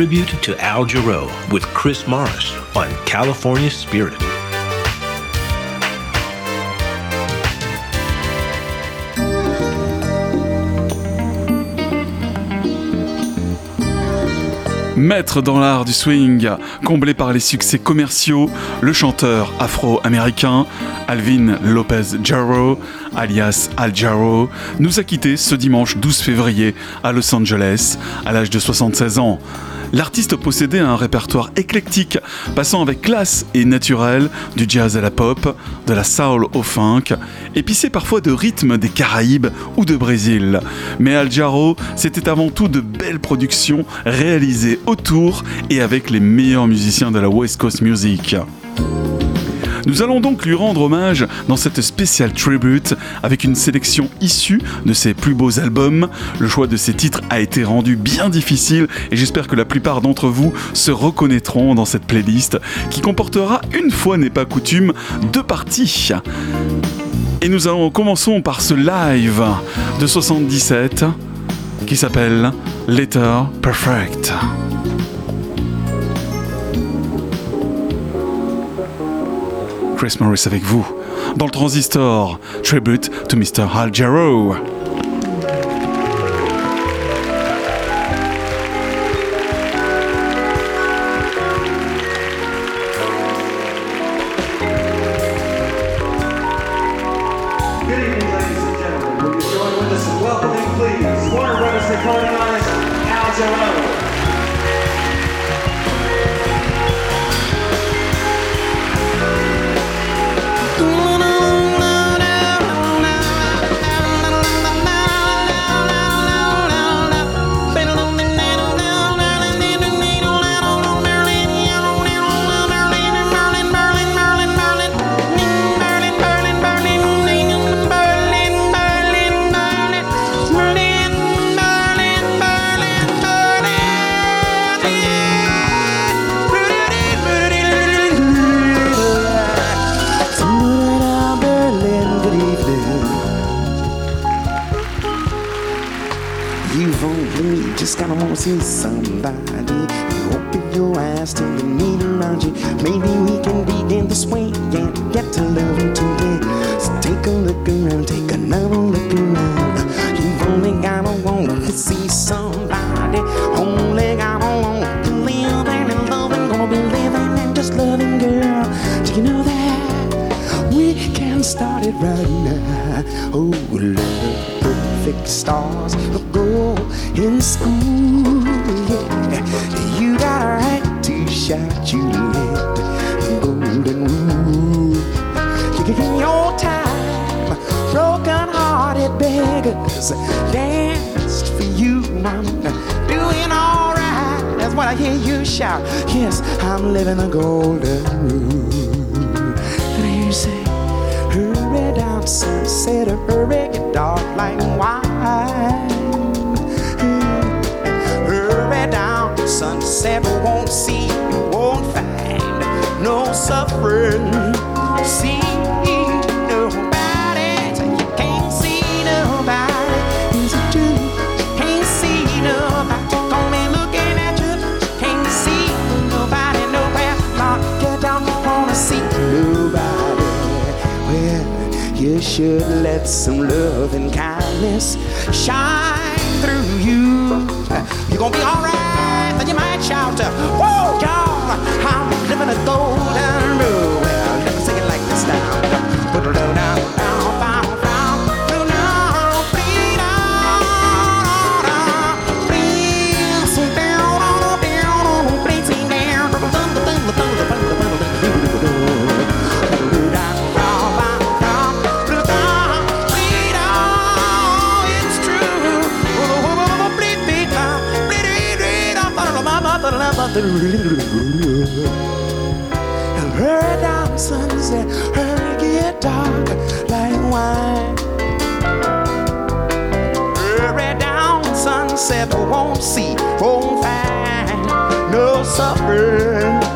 tribute to Al Jarreau with Chris Morris on California Spirit. Maître dans l'art du swing, comblé par les succès commerciaux, le chanteur afro-américain Alvin Lopez Jarreau, alias Al Jarreau, nous a quittés ce dimanche 12 février à Los Angeles à l'âge de 76 ans. L'artiste possédait un répertoire éclectique, passant avec classe et naturel du jazz à la pop, de la soul au funk, épicé parfois de rythmes des Caraïbes ou de Brésil. Mais Al Jarreau, c'était avant tout de belles productions réalisées autour et avec les meilleurs musiciens de la West Coast Music. Nous allons donc lui rendre hommage dans cette spéciale tribute avec une sélection issue de ses plus beaux albums. Le choix de ces titres a été rendu bien difficile et j'espère que la plupart d'entre vous se reconnaîtront dans cette playlist qui comportera, une fois n'est pas coutume, deux parties. Et nous allons commençons par ce live de 77 qui s'appelle Letter Perfect. Chris Morris avec vous dans le transistor. Tribute to Mr. Al Jarreau. Should let some love and kindness shine through you. You're gonna be alright, then you might shout, Whoa, y'all, I'm living a golden sunset, hurry get dark like wine. Hurry down, sunset, won't see, won't find no suffering.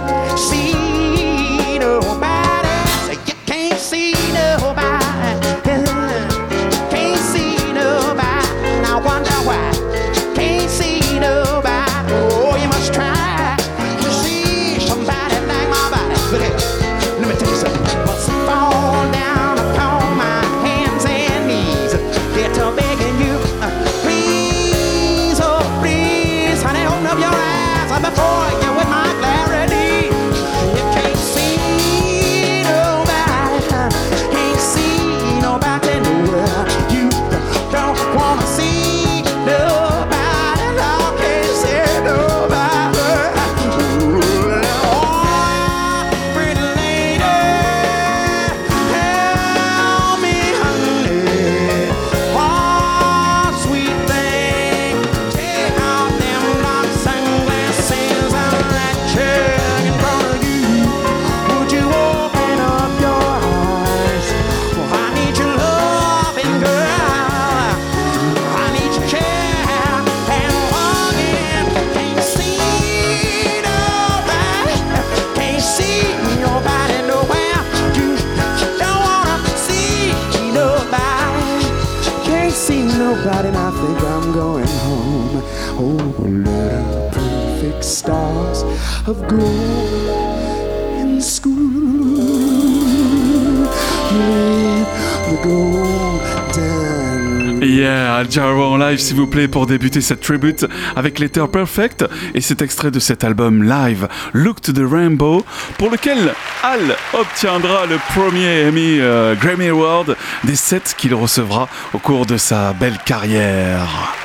S'il vous plaît, pour débuter cette tribute avec Letter Perfect et cet extrait de cet album live, Look to the Rainbow, pour lequel Al obtiendra le premier Emmy euh, Grammy Award des sept qu'il recevra au cours de sa belle carrière.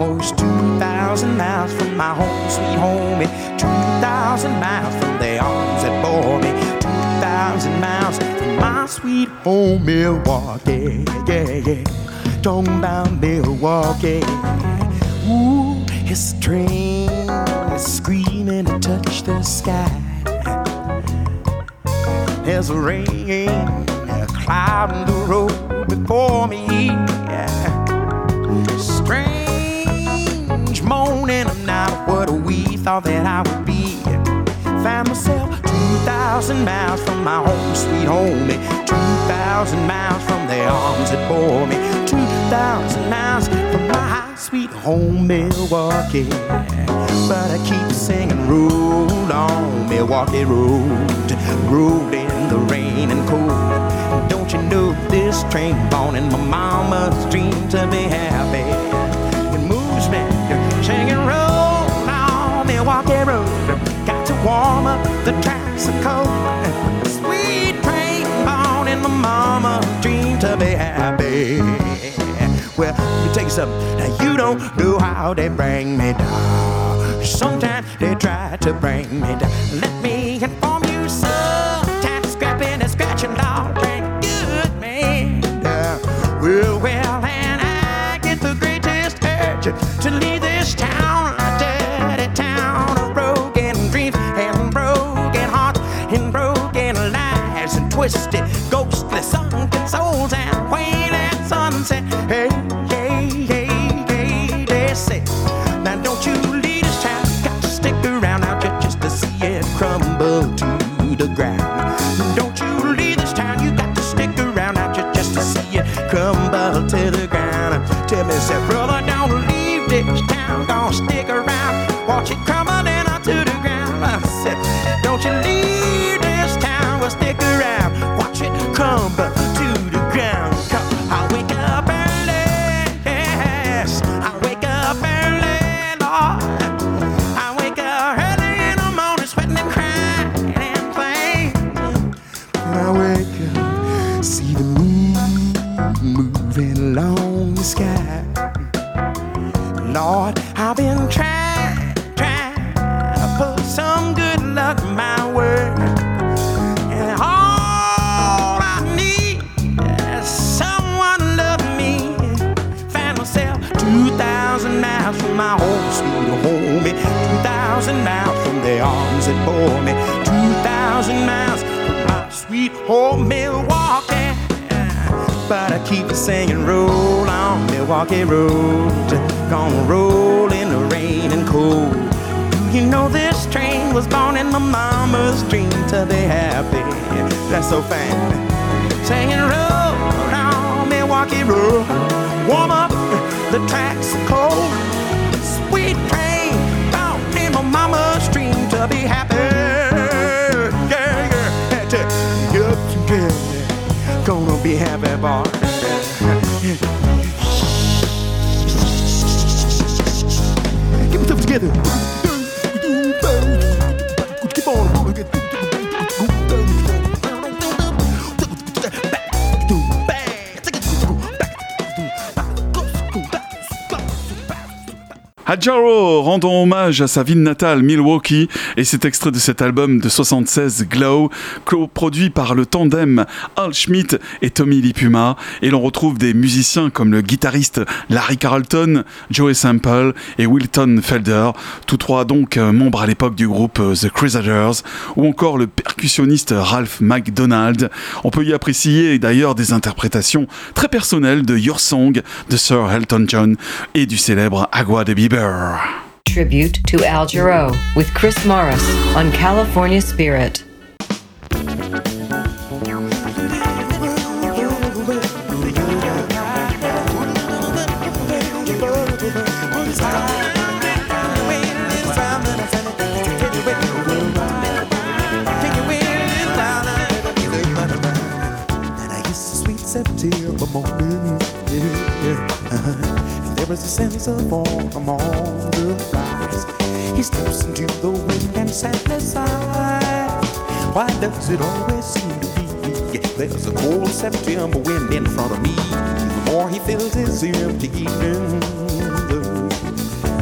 Almost 2,000 miles from my home, sweet home. 2,000 miles from the arms that bore me. 2,000 miles from my sweet home, Milwaukee. Yeah, yeah. Talking about Milwaukee. Ooh, it's a train that's screaming to touch the sky. There's a rain, a cloud in the road before me. Moaning, I'm not what we thought that I would be. Found myself 2,000 miles from my home, sweet home. 2,000 miles from the arms that bore me. 2,000 miles from my sweet home, Milwaukee. But I keep singing, roll on, Milwaukee Road. Road in the rain and cold. Don't you know this train born in my mama's dream to be happy? Milwaukee Got to warm up, the tracks are cold. Sweet train born in my mama's dream to be happy. Well, let me tell you something. Now you don't know how they bring me down. Sometimes they try to bring me down. Let me inform you, sometimes scrapping and scratching all ain't good, man. Yeah. Well, well, and I get the greatest urge to leave this town, underground. Don't you Hadjaro, rendons hommage à sa ville natale Milwaukee et cet extrait de cet album de 76 Glow, produit par le tandem Al Schmidt et Tommy Lipuma et l'on retrouve des musiciens comme le guitariste Larry Carlton, Joey Sample et Wilton Felder, tous trois donc euh, membres à l'époque du groupe euh, The Crusaders ou encore le percussionniste Ralph McDonald. On peut y apprécier d'ailleurs des interprétations très personnelles de Your Song de Sir Elton John et du célèbre Agua de Bieber. Tribute to Al Jarreau with Chris Morris on California Spirit. Uh-huh. there is a sense of autumn on the rise. He steps into the wind and sadly sighs. Why does it always seem to be there's a cold September wind in front of me? The more he fills his empty evening,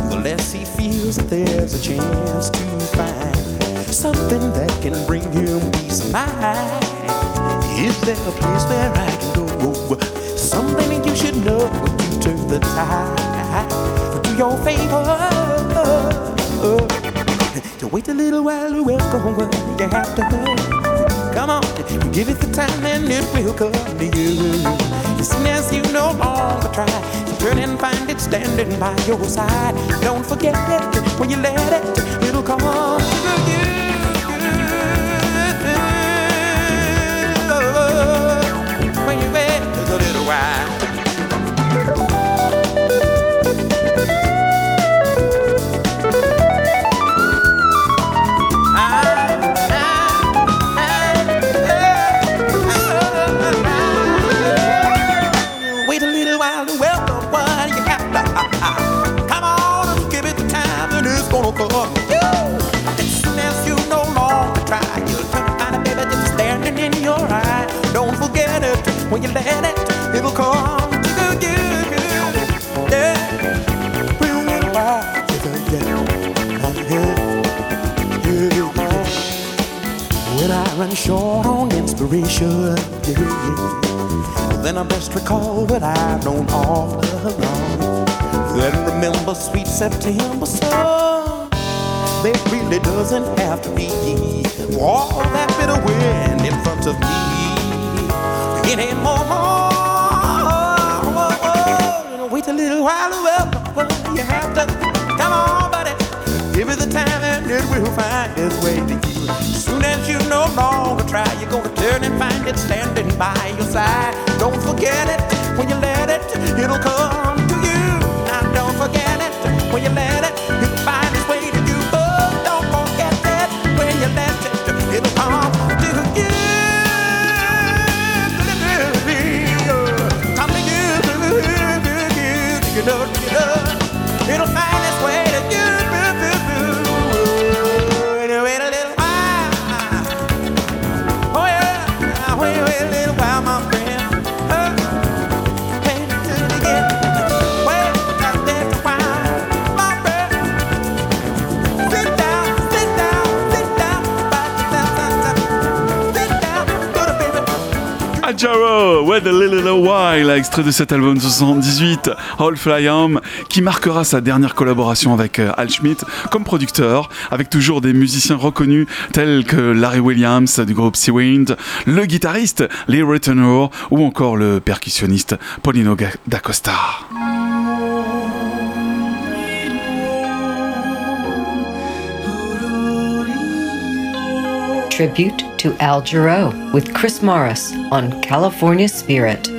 the less he feels that there's a chance to find something that can bring him peace of mind. Is there a place where I can go? Something you should know you the tide to your favor. To wait a little while to welcome what you have to go. Come on, give it the time and it will come to you. As soon as you no longer try, you turn and find it standing by your side. Don't forget it when you let it, it'll come to you. Wait a Little While, extrait de cet album 78, All Fly Home, qui marquera sa dernière collaboration avec euh, Al Schmidt comme producteur, avec toujours des musiciens reconnus tels que Larry Williams du groupe Sea Wind, le guitariste Lee Ritenour ou encore le percussionniste Paulino D'Acosta. Tribute to Al Jarreau with Chris Morris on California Spirit.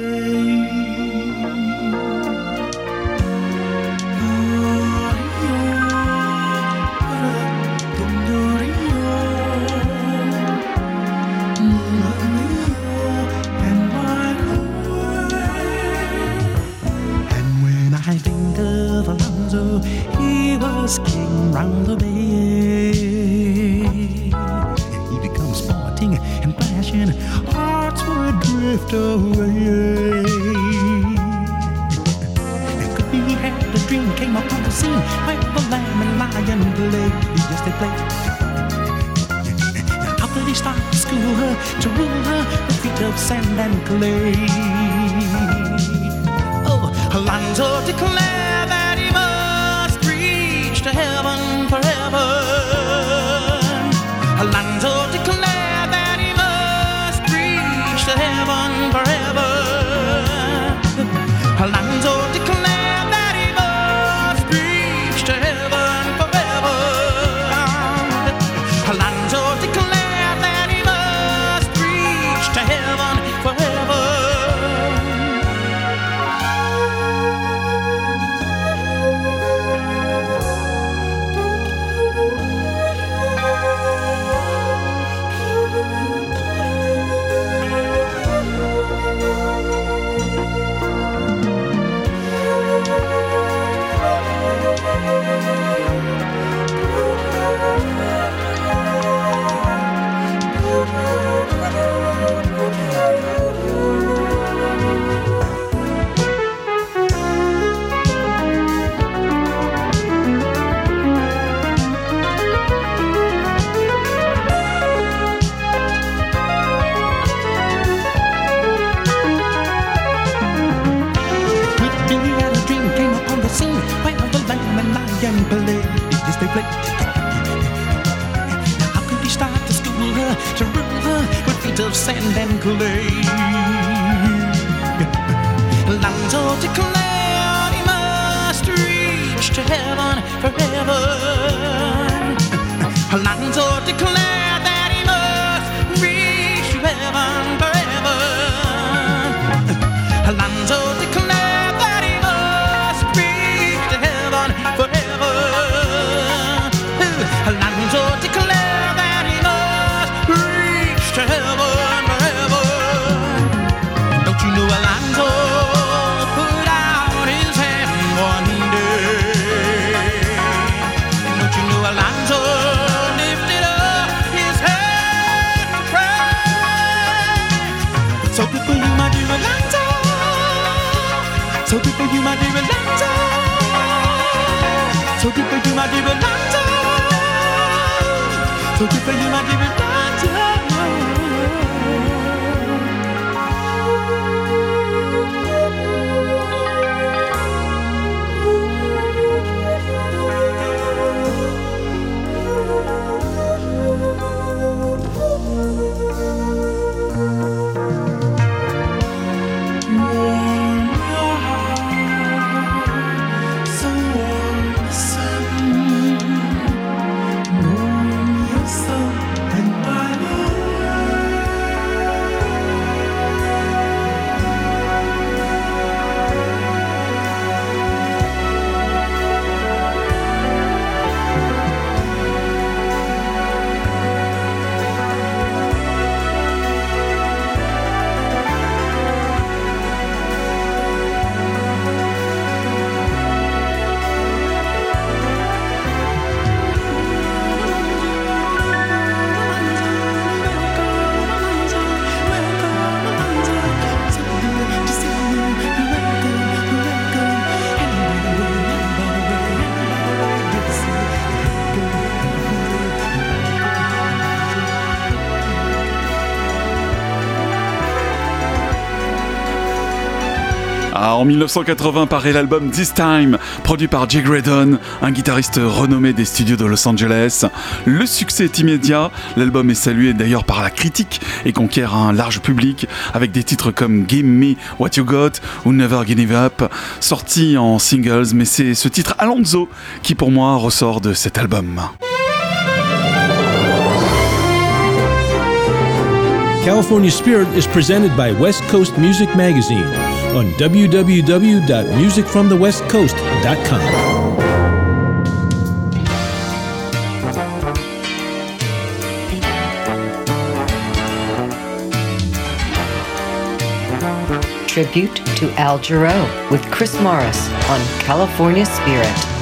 So deep for you, my dear Atlanta. So deep for you, my dear Atlanta. So deep for you, my dear Atlanta. 1980 paraît l'album This Time, produit par Jay Graydon, un guitariste renommé des studios de Los Angeles. Le succès est immédiat, l'album est salué d'ailleurs par la critique et conquiert un large public avec des titres comme Give Me What You Got ou Never Give Up, sortis en singles, mais c'est ce titre Alonso qui pour moi ressort de cet album. California Spirit is presented by West Coast Music Magazine on www.musicfromthewestcoast.com. Tribute to Al Jarreau with Chris Morris on California Spirit.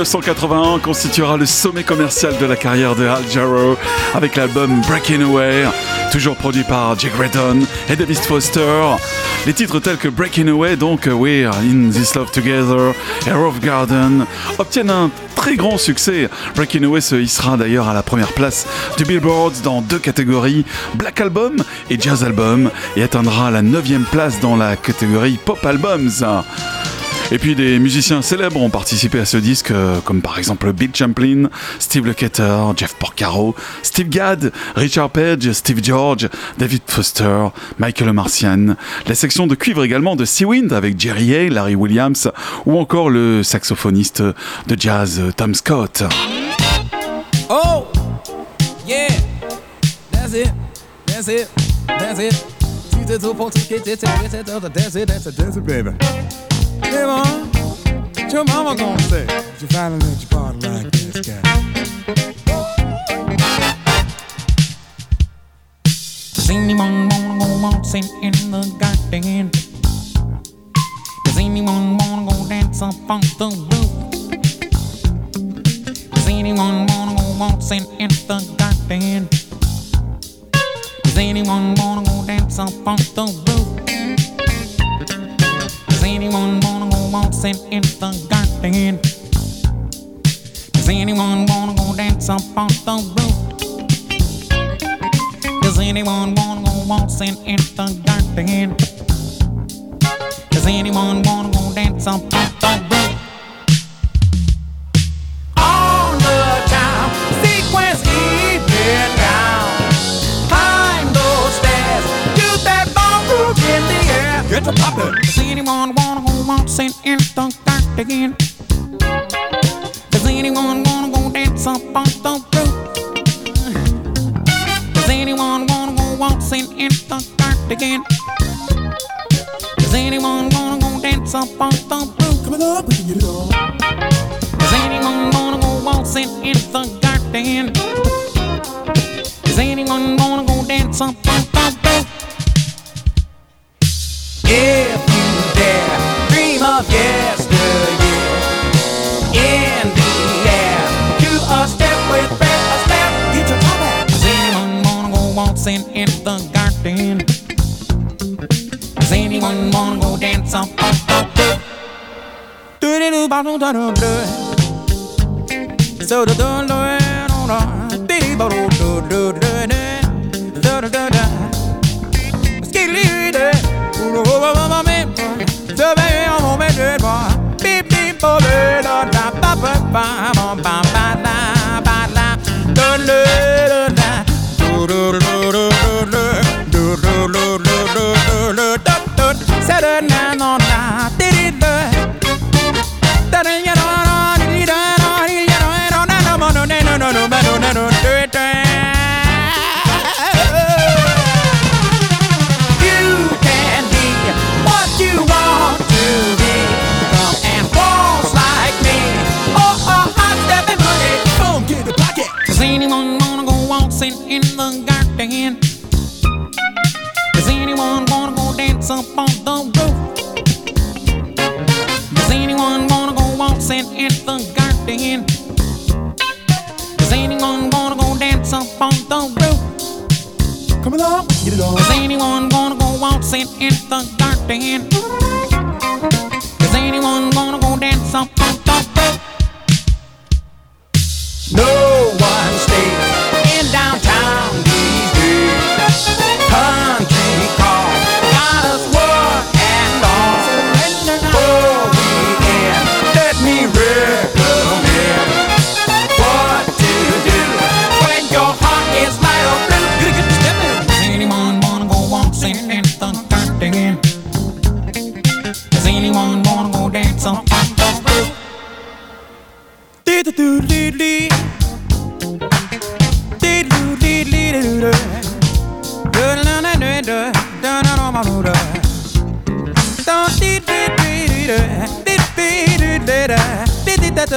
1981 constituera le sommet commercial de la carrière de Al Jarreau avec l'album Breaking Away, toujours produit par Jake Redon et David Foster. Les titres tels que Breaking Away, donc We're in This Love Together et Rove Garden obtiennent un très grand succès. Breaking Away se hissera d'ailleurs à la première place du Billboard dans deux catégories, Black Album et Jazz Album, et atteindra la 9 place dans la catégorie Pop Albums. Et puis des musiciens célèbres ont participé à ce disque, euh, comme par exemple Bill Champlin, Steve Lukather, Jeff Porcaro, Steve Gadd, Richard Page, Steve George, David Foster, Michael Marcian, la section de cuivre également de Seawind avec Jerry Hay, Larry Williams, ou encore le saxophoniste de jazz Tom Scott. Oh, yeah, it, it, it. Hey, mom, what your mama gonna say? If you finally let your party like this guy. Does anyone wanna go waltzing in the garden? Does anyone wanna go dance up on the roof? Does anyone wanna go waltzing in the garden? Does anyone wanna go dance up on the roof? Does anyone wanna go waltzing in the garden? Does anyone wanna go dance up on the roof? Does anyone wanna go waltzing in the garden? Does anyone wanna go dance up on the roof? On the time, sequence even down. Climb those stairs, do that ballroom in the air. Get to poppin'. Does anyone wanna waltzing in the garden? Does anyone wanna go dance up on the roof? Does anyone wanna go waltzing in the garden? Does anyone wanna go dance up on the roof? Coming up, we can get it on. Does anyone wanna go waltzing in the garden? Does anyone wanna go dance up on the roof? If you dare, dream of yesteryear. In the air, do a step with breath, a step, get your top back. Does anyone wanna go waltzing in the garden? Does anyone wanna go dance on the? Do do do do do do. Do do do do do. Do do do do do. people learn on ba ba ba ba ba go waltzing in the garden? Does anyone wanna go dance up on the roof? Does anyone wanna go waltzing in the garden? Does anyone wanna go dance up on the roof? Come along, get it on. Does anyone wanna go waltzing in the garden? Does anyone wanna go dance up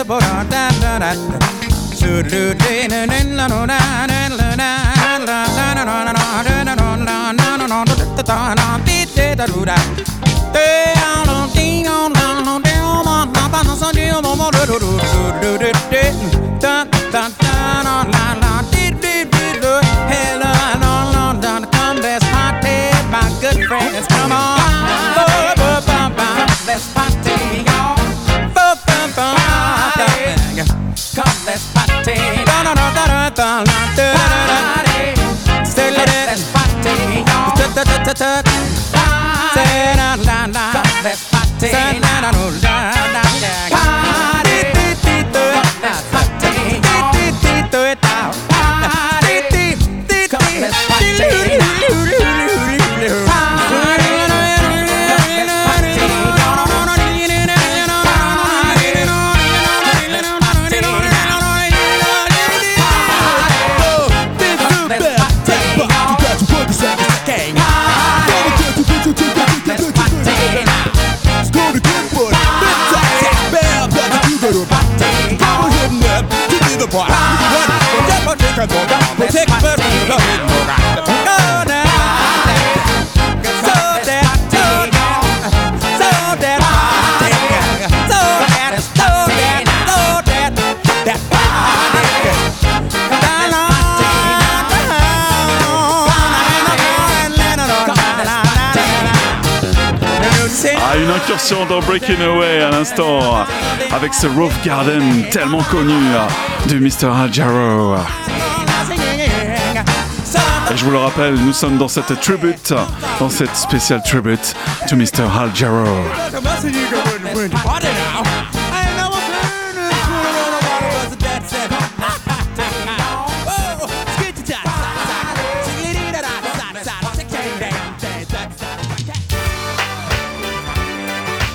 da da da da da Sen dans Breaking Away à l'instant, avec ce Roof Garden tellement connu de Mr. Jarrow. Et je vous le rappelle, nous sommes dans cette tribute, dans cette spéciale tribute to Mr. Hal Jarrow.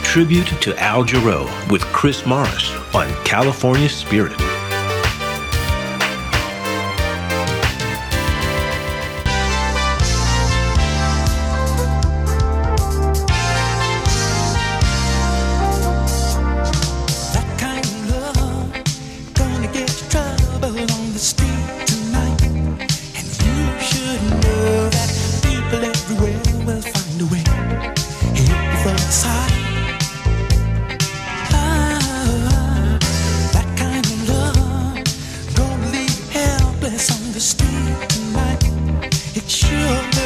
tribute to Al Jarreau with Chris Morris on California Spirit.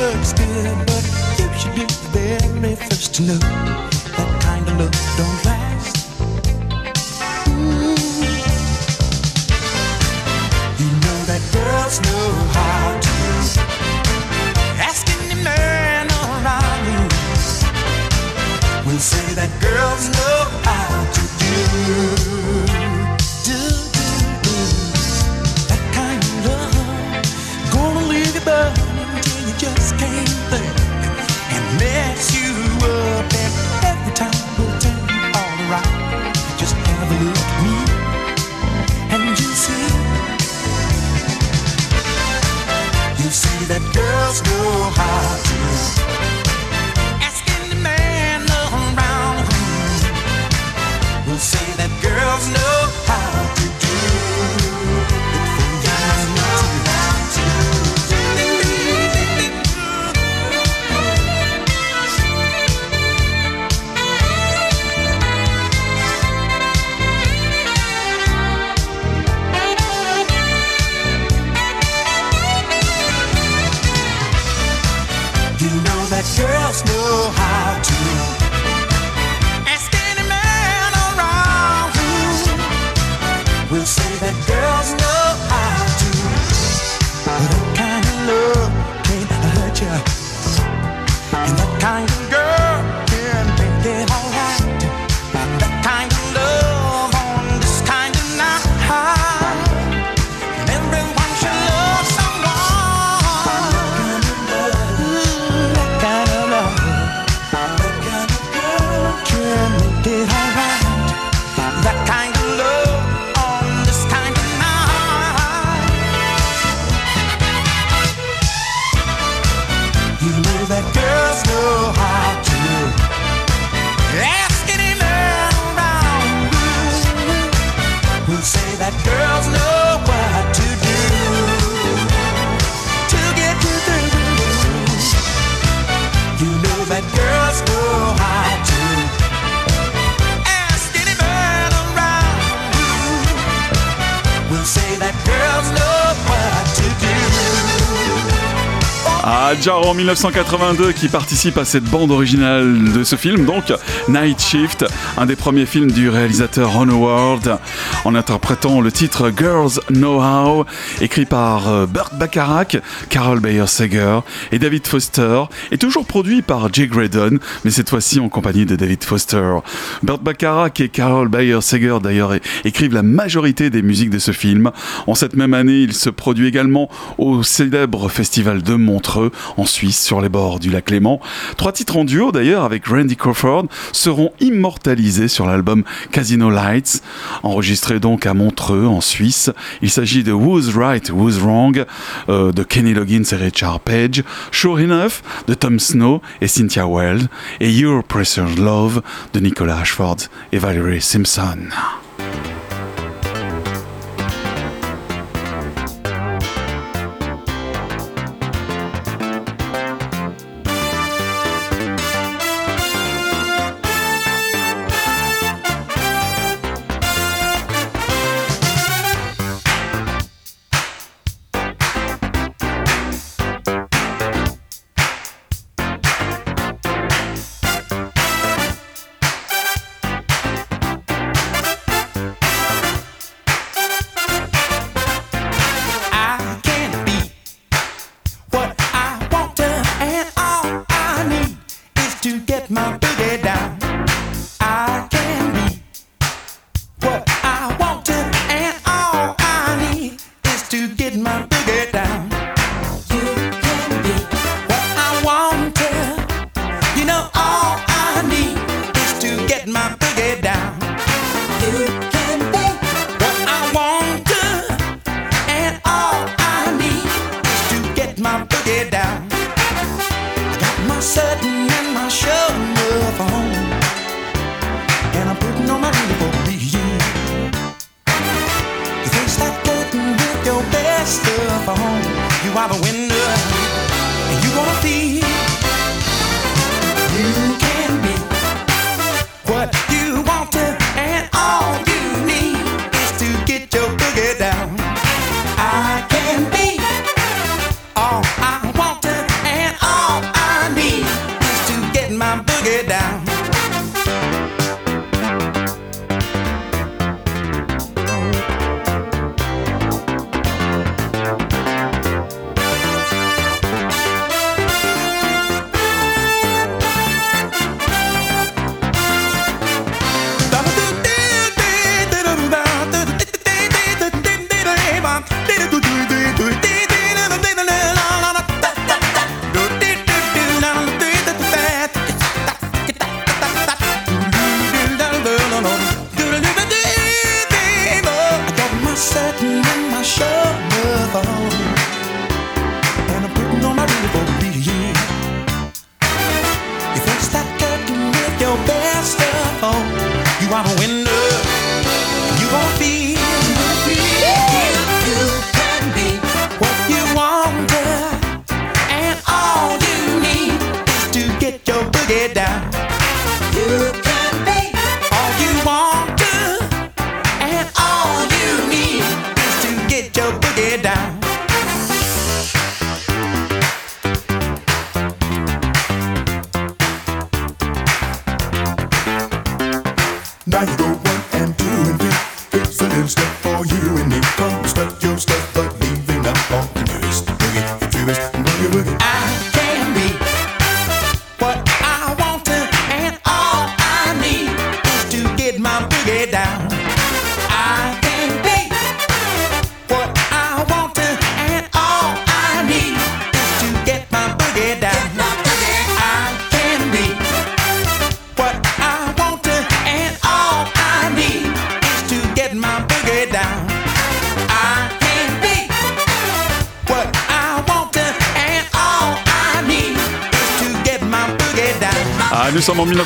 looks good, but you should be the very first to know. En 1982 qui participe à cette bande originale de ce film, donc Night Shift, un des premiers films du réalisateur Ron Howard, en interprétant le titre Girls Know How, écrit par euh, Burt Bacharach, Carol Bayer Sager et David Foster, et toujours produit par Jay Graydon, mais cette fois-ci en compagnie de David Foster. Burt Bacharach et Carol Bayer Sager d'ailleurs écrivent la majorité des musiques de ce film. En cette même année, il se produit également au célèbre festival de Montreux, en Suisse, sur les bords du lac Léman. Trois titres en duo d'ailleurs avec Randy Crawford seront immortalisés sur l'album Casino Lights, enregistré donc à Montreux, en Suisse. Il s'agit de Who's Right, Who's Wrong euh, de Kenny Loggins et Richard Page, Sure Enough de Tom Snow et Cynthia Weld, et Your Precious Love de Nicolas Ashford et Valerie Simpson.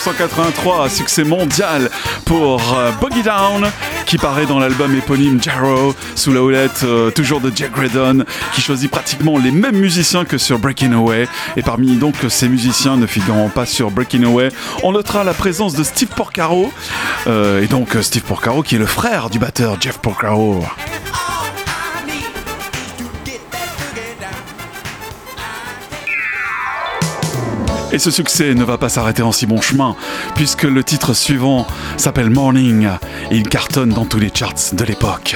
1983, succès mondial pour euh, Boogie Down, qui paraît dans l'album éponyme Jarrow, sous la houlette euh, toujours de Jack Redon, qui choisit pratiquement les mêmes musiciens que sur Breaking Away. Et parmi donc ces musiciens ne figurant pas sur Breaking Away, on notera la présence de Steve Porcaro, euh, et donc Steve Porcaro qui est le frère du batteur Jeff Porcaro. Et ce succès ne va pas s'arrêter en si bon chemin, puisque le titre suivant s'appelle Morning et il cartonne dans tous les charts de l'époque.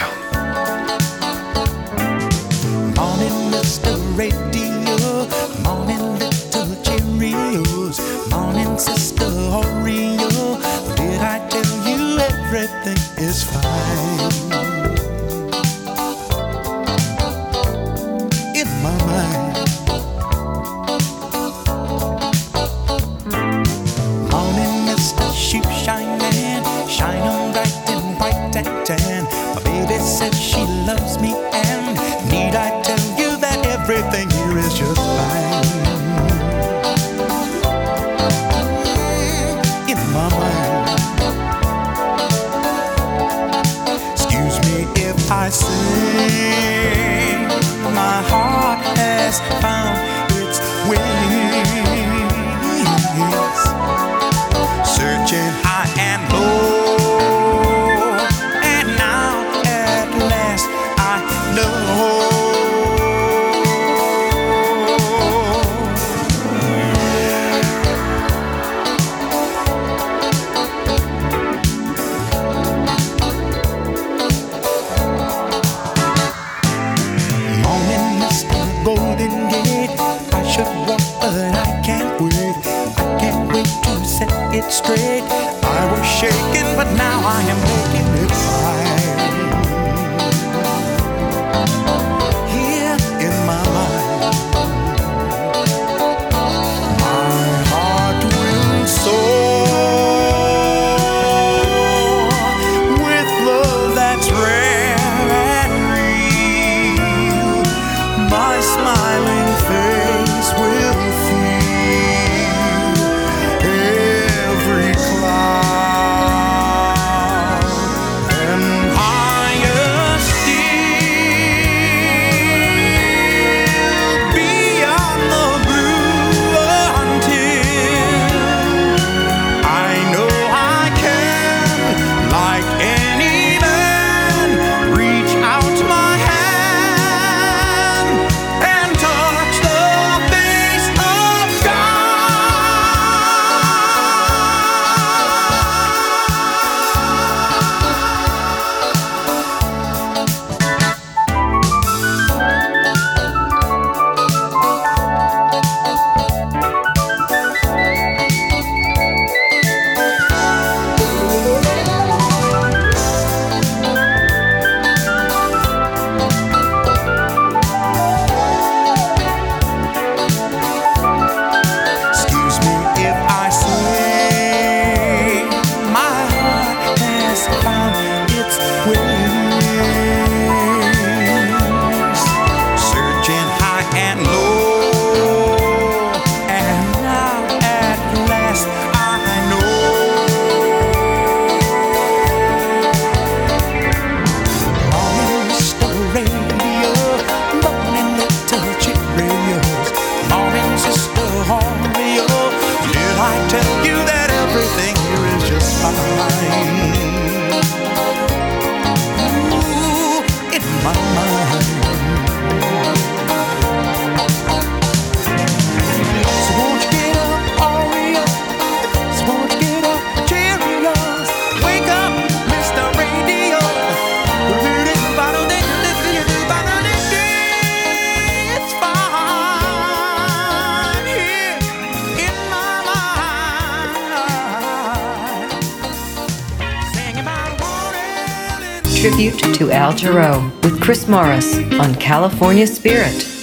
With Chris Morris on California Spirit.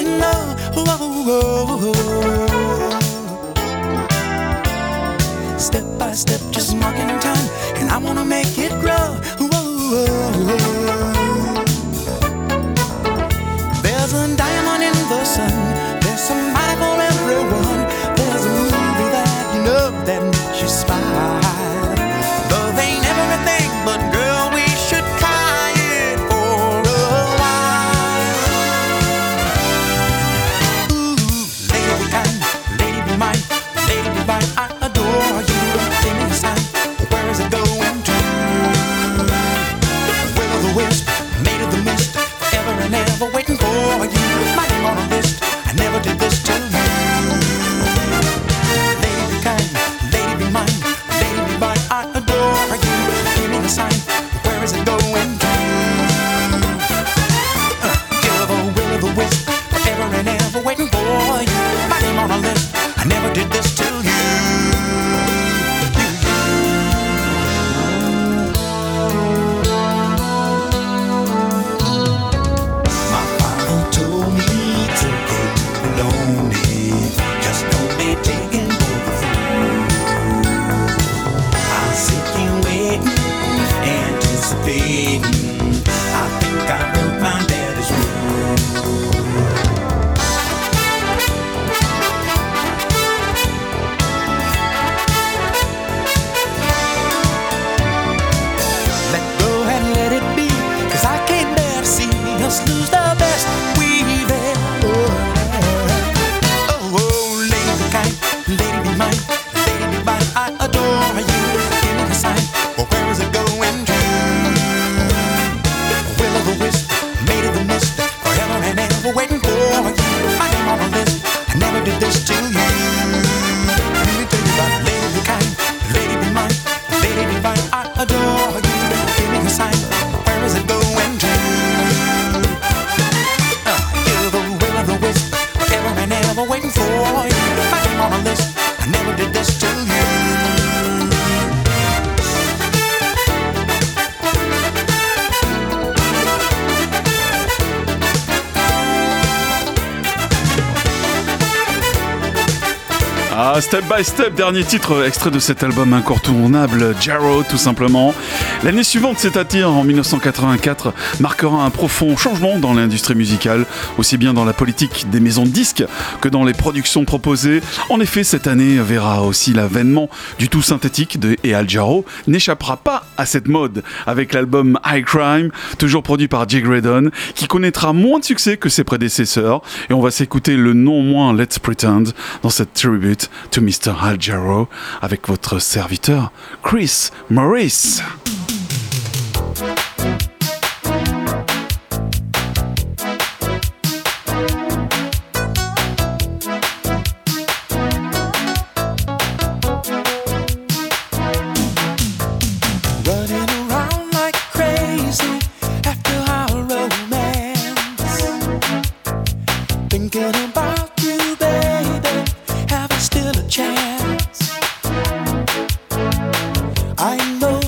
and now. Step by step, just marking time, and I wanna make it. Step by Step, dernier titre extrait de cet album incontournable, Jarrow tout simplement. L'année suivante, c'est-à-dire en 1984, marquera un profond changement dans l'industrie musicale, aussi bien dans la politique des maisons de disques que dans les productions proposées. En effet, cette année verra aussi l'avènement du tout synthétique de, et Al Jarreau n'échappera pas à cette mode avec l'album High Crime, toujours produit par Jay Graydon, qui connaîtra moins de succès que ses prédécesseurs. Et on va s'écouter le non moins Let's Pretend dans cette tribute to Mr. Al Jarreau avec votre serviteur Chris Morris. No.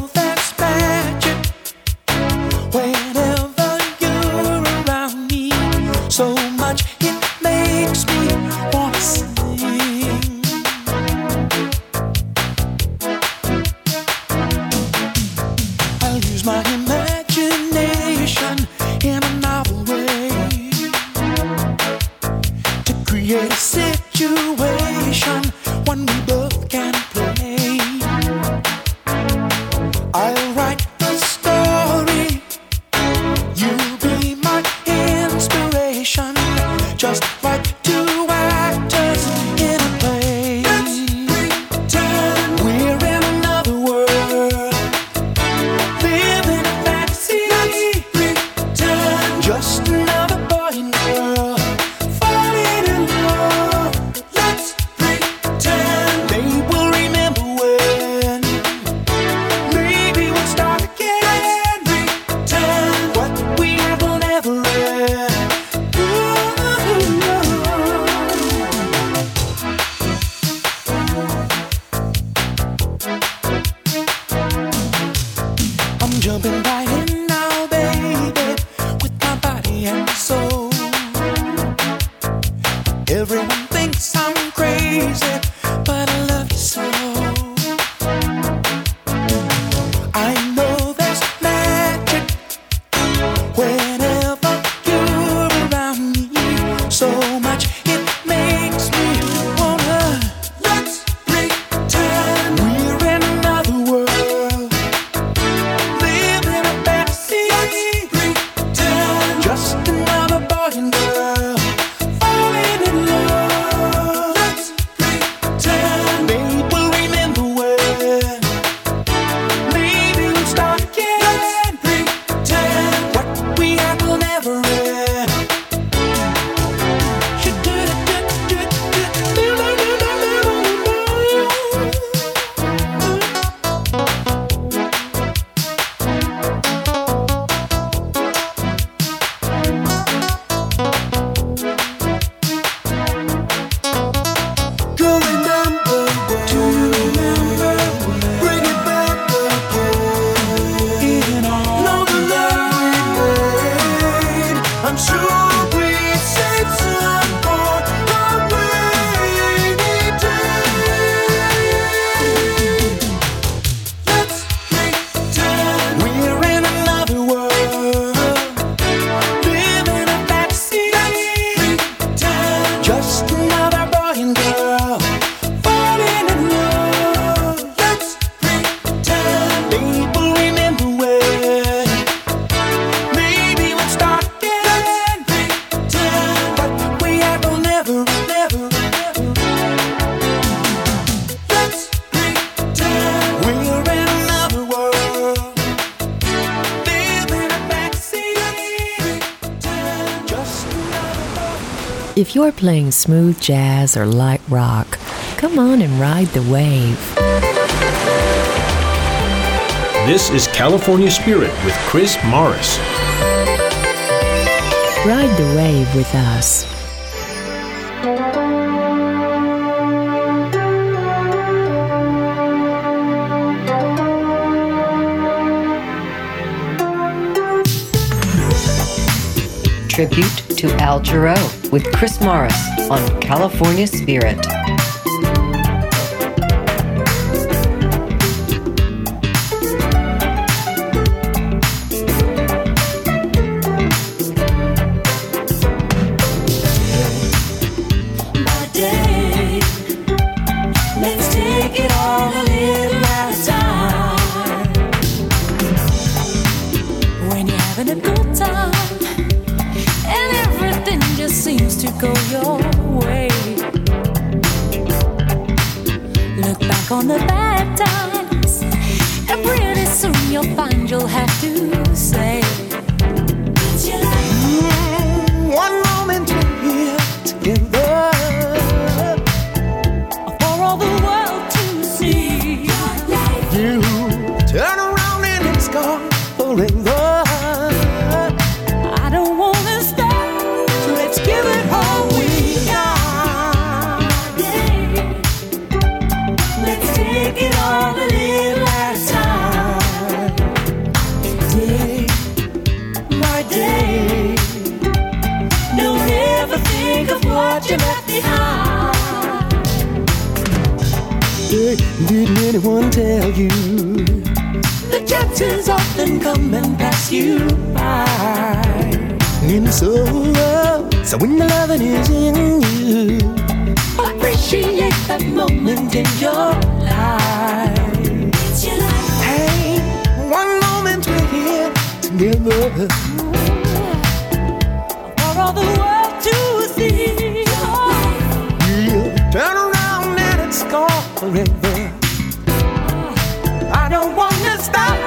If you're playing smooth jazz or light rock, come on and ride the wave. This is California Spirit with Chris Morris. Ride the wave with us. tribute to Al Jarreau with Chris Morris on California Spirit. forever. I don't wanna stop.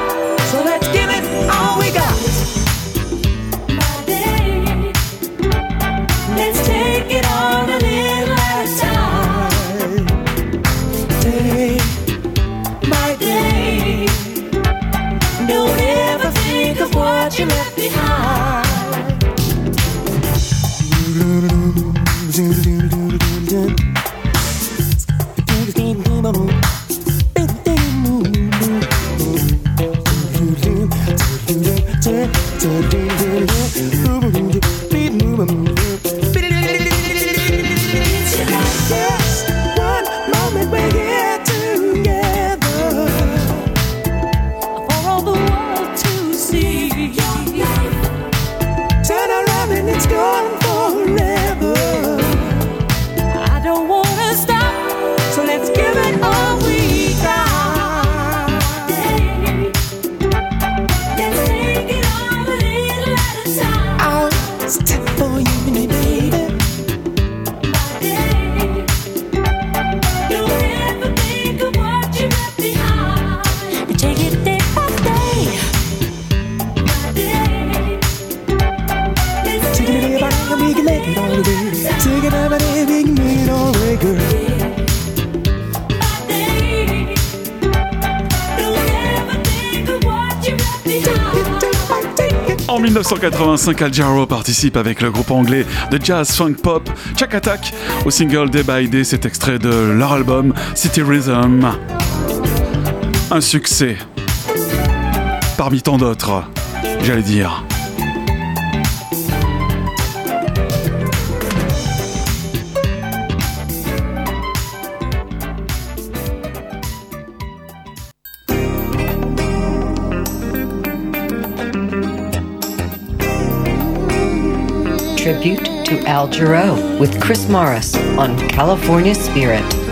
1985, Al Jarreau participe avec le groupe anglais de jazz funk pop Chuck Attack au single Day by Day, cet extrait de leur album City Rhythm. Un succès parmi tant d'autres, j'allais dire. Tribute to Al Jarreau with Chris Morris on California Spirit.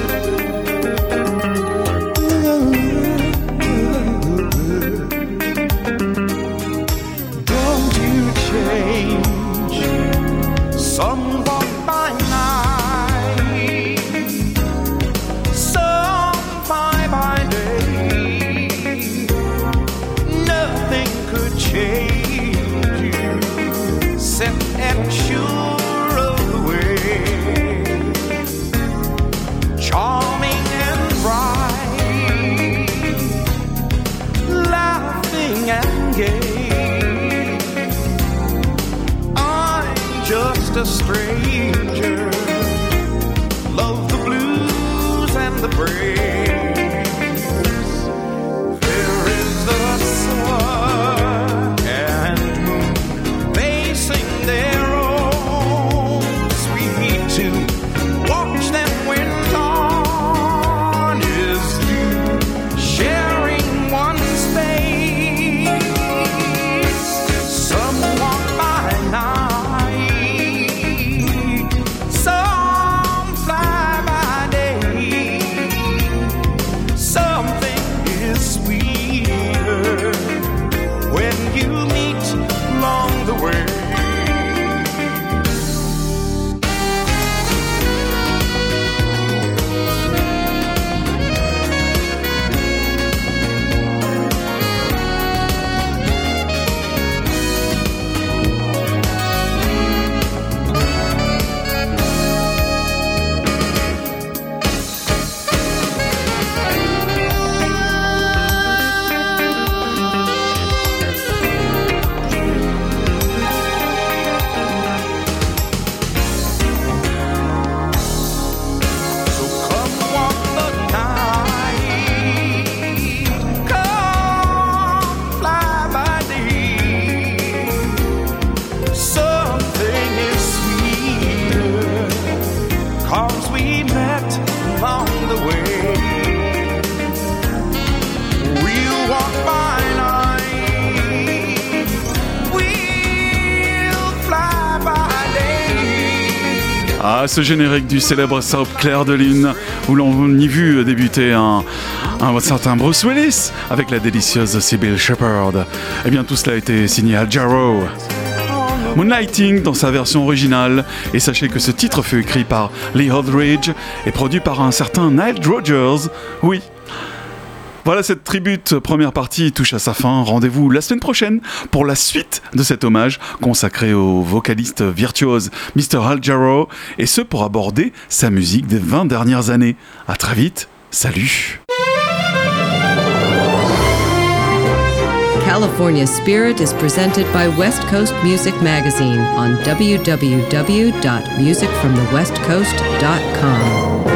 Ce générique du célèbre soap Claire de Lune, où l'on y vu débuter un, certain Bruce Willis avec la délicieuse Sybil Shepherd. Eh bien, tout cela a été signé Al Jarreau. Moonlighting dans sa version originale, et sachez que ce titre fut écrit par Lee Holdridge et produit par un certain Nile Rodgers. Oui, voilà, cette tribute première partie touche à sa fin. Rendez-vous la semaine prochaine pour la suite de cet hommage consacré au vocaliste virtuose Mr. Al Jarreau, et ce pour aborder sa musique des 20 dernières années. À très vite, salut California Spirit is presented by West Coast Music Magazine on www.musicfromthewestcoast.com.